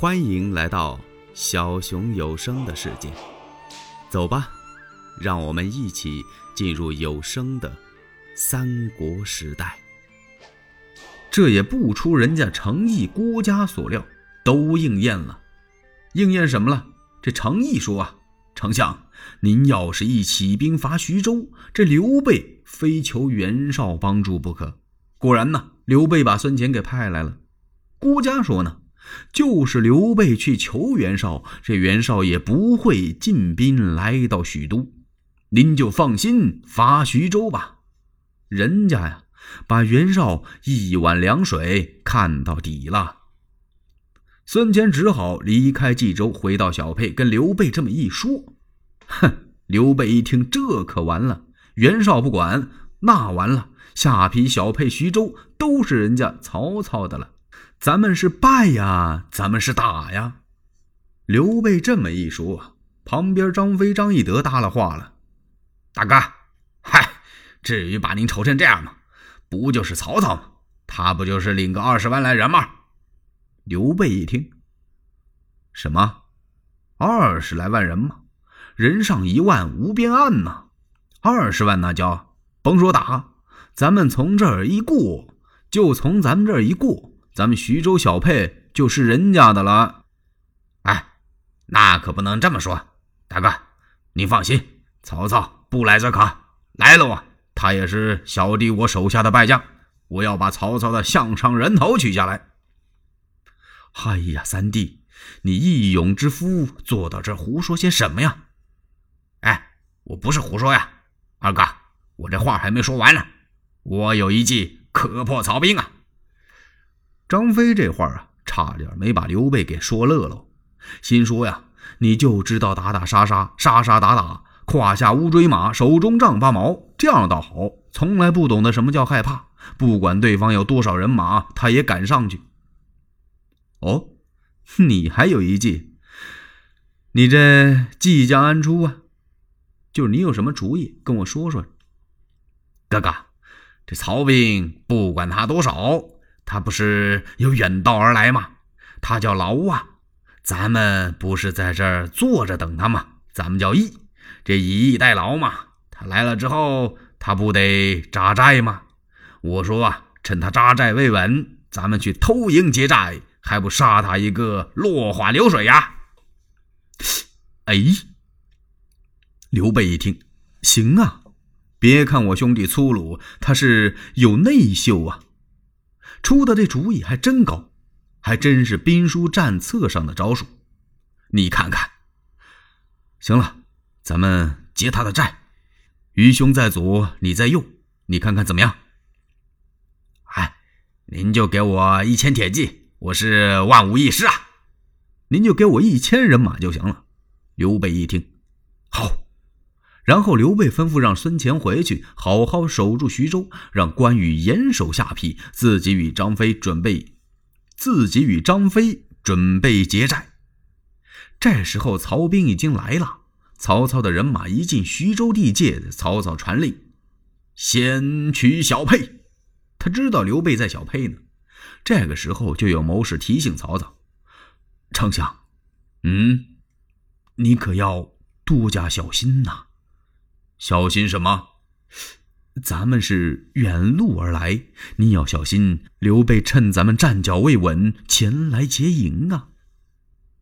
欢迎来到小熊有声的世界，走吧，让我们一起进入有声的三国时代。这也不出人家程毅郭嘉所料，都应验了。应验什么了？这程毅说啊，丞相，您要是一起兵伐徐州，这刘备非求袁绍帮助不可。果然呢，刘备把孙权给派来了。郭嘉说呢。就是刘备去求袁绍，这袁绍也不会进兵来到许都，您就放心伐徐州吧。人家呀，把袁绍一碗凉水看到底了。孙坚只好离开冀州，回到小沛，跟刘备这么一说。哼，刘备一听，这可完了。袁绍不管，那完了，下邳、小沛、徐州都是人家曹操的了。咱们是败呀，咱们是打呀。刘备这么一说，旁边张飞、张翼德搭了话了：“大哥，嗨，至于把您愁成这样吗？不就是曹操吗？他不就是领个二十万来人吗？”刘备一听：“什么？二十来万人吗？人上一万，无边岸呐！二十万那叫甭说打，咱们从这儿一过，就从咱们这儿一过。”咱们徐州小沛就是人家的了，哎，那可不能这么说，大哥，你放心，曹操不来则可，来了啊，他也是小弟我手下的败将，我要把曹操的项上人头取下来。哎呀，三弟，你义勇之夫，坐到这胡说些什么呀？哎，我不是胡说呀，二哥，我这话还没说完呢，我有一计可破曹兵啊。张飞这话啊，差点没把刘备给说乐喽。心说呀，你就知道打打杀杀，杀杀打打，胯下乌骓马，手中丈八矛，这样倒好。从来不懂得什么叫害怕，不管对方有多少人马，他也敢上去。哦，你还有一计？你这计将安出啊？就是你有什么主意，跟我说说。哥哥，这曹兵不管他多少。他不是有远道而来吗？他叫劳啊，咱们不是在这儿坐着等他吗？咱们叫义，这以逸待劳嘛。他来了之后，他不得扎寨吗？我说啊，趁他扎寨未稳，咱们去偷营劫寨，还不杀他一个落花流水呀？哎，刘备一听，行啊，别看我兄弟粗鲁，他是有内秀啊。出的这主意还真高，还真是兵书战策上的招数。你看看，行了，咱们劫他的寨，愚兄在左，你在右，你看看怎么样？哎，您就给我一千铁骑，我是万无一失啊。您就给我一千人马就行了。刘备一听，好。然后刘备吩咐让孙乾回去，好好守住徐州，让关羽严守下邳，自己与张飞准备，自己与张飞准备劫寨。这时候曹兵已经来了，曹操的人马一进徐州地界，曹操传令，先取小沛。他知道刘备在小沛呢。这个时候就有谋士提醒曹操：“丞相，嗯，你可要多加小心呐。”小心什么？咱们是远路而来，你要小心刘备趁咱们站脚未稳前来劫营啊！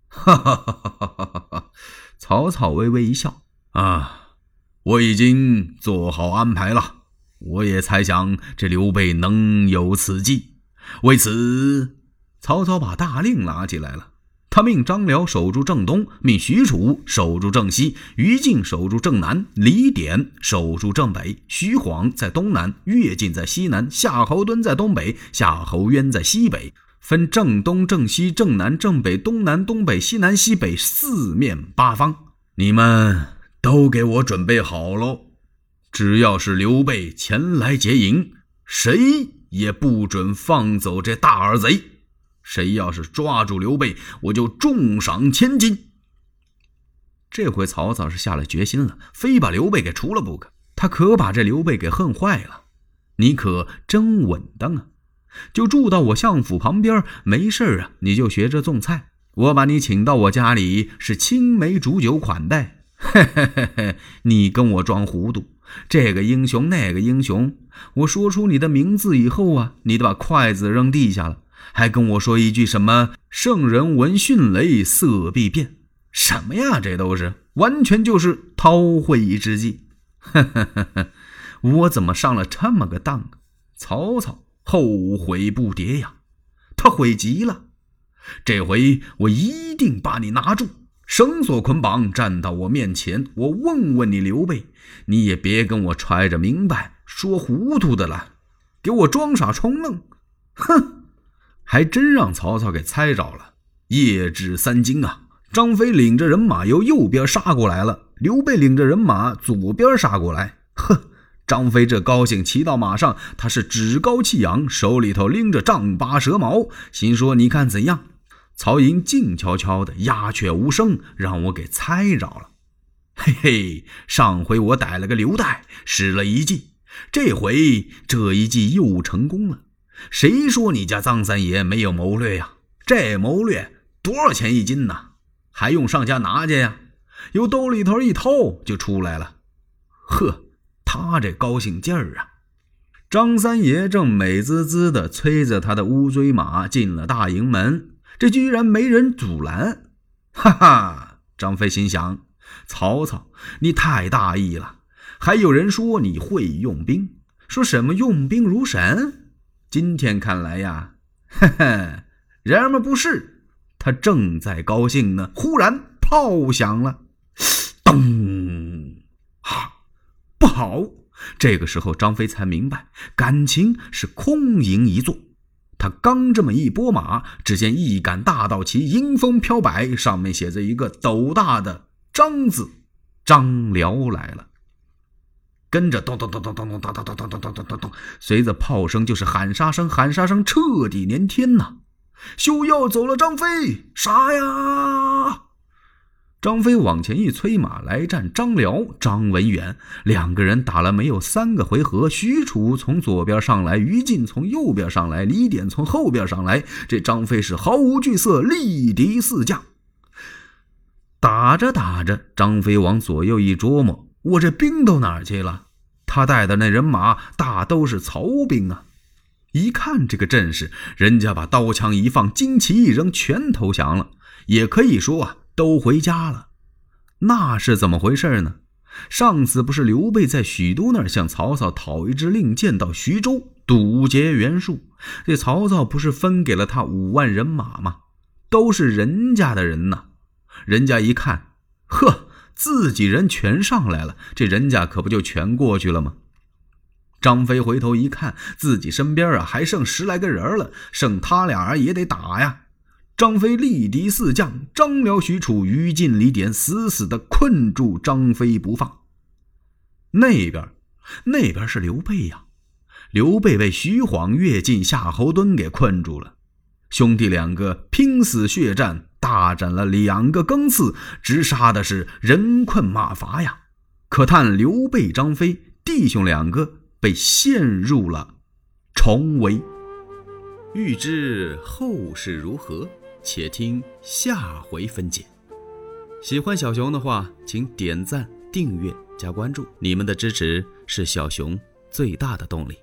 哈哈哈哈哈哈！曹操微微一笑啊，我已经做好安排了。我也猜想这刘备能有此计，为此，曹操把大令拿起来了。他命张辽守住正东，命许褚守住正西，于禁守住正南，李典守住正北，徐晃在东南，乐进在西南，夏侯惇在东北，夏侯渊在西北，分正东、正西、正南、正北、东南、东北、西南、西北四面八方。你们都给我准备好喽！只要是刘备前来劫营，谁也不准放走这大耳贼。谁要是抓住刘备，我就重赏千金。这回曹操是下了决心了，非把刘备给除了不可。他可把这刘备给恨坏了。你可真稳当啊！就住到我相府旁边，没事啊，你就学着种菜。我把你请到我家里是青梅煮酒款待，嘿嘿嘿嘿，你跟我装糊涂，这个英雄那个英雄，我说出你的名字以后啊，你得把筷子扔地下了，还跟我说一句什么“圣人闻迅雷，色必变”，什么呀？这都是完全就是韬晦之计，我怎么上了这么个当？曹操后悔不迭呀，他悔极了。这回我一定把你拿住，绳索捆绑，站到我面前，我问问你刘备，你也别跟我揣着明白说糊涂的了，给我装傻充愣，哼！还真让曹操给猜着了。夜至三更啊，张飞领着人马由右边杀过来了，刘备领着人马左边杀过来。哼！张飞这高兴，骑到马上，他是趾高气扬，手里头拎着丈八蛇矛，心说：你看怎样？曹营静悄悄的，鸦雀无声，让我给猜着了。嘿嘿，上回我逮了个刘岱，使了一计，这回这一计又成功了。谁说你家臧三爷没有谋略呀？这谋略多少钱一斤呢？还用上家拿去呀？由兜里头一掏就出来了。呵，他这高兴劲儿啊！张三爷正美滋滋的催着他的乌骓马进了大营门。这居然没人阻拦，哈哈！张飞心想：曹操，你太大意了。还有人说你会用兵，说什么用兵如神。今天看来呀，哈哈！然而不是，他正在高兴呢。忽然炮响了，咚！哈，不好！这个时候，张飞才明白，感情是空营一座。他刚这么一拨马，只见一杆大道旗迎风飘摆，上面写着一个斗大的“张”字，张辽来了。跟着咚咚咚咚咚咚咚咚咚咚咚咚咚咚，随着炮声就是喊杀声，喊杀声彻底连天呐！休要走了，张飞，杀呀！张飞往前一催马，来战张辽、张文远两个人打了没有三个回合，许褚从左边上来，于禁从右边上来，李典从后边上来，这张飞是毫无惧色，力敌四将。打着打着，张飞往左右一琢磨，我这兵都哪儿去了？他带的那人马大都是曹兵啊！一看这个阵势，人家把刀枪一放，旌旗一扔，全投降了。也可以说啊。都回家了，那是怎么回事呢？上次不是刘备在许都那儿向曹操讨一支令箭到徐州堵截袁术，这曹操不是分给了他五万人马吗？都是人家的人呐，人家一看，呵，自己人全上来了，这人家可不就全过去了吗？张飞回头一看，自己身边啊还剩十来个人了，剩他俩也得打呀。张飞力敌四将，张辽、许褚、于禁、李典死死的困住张飞不放。那边，那边是刘备呀！刘备被徐晃、乐进、夏侯惇给困住了。兄弟两个拼死血战，大战了两个更次，直杀的是人困马乏呀！可叹刘备、张飞弟兄两个被陷入了重围。欲知后事如何？且听下回分解。喜欢小熊的话，请点赞、订阅、加关注，你们的支持是小熊最大的动力。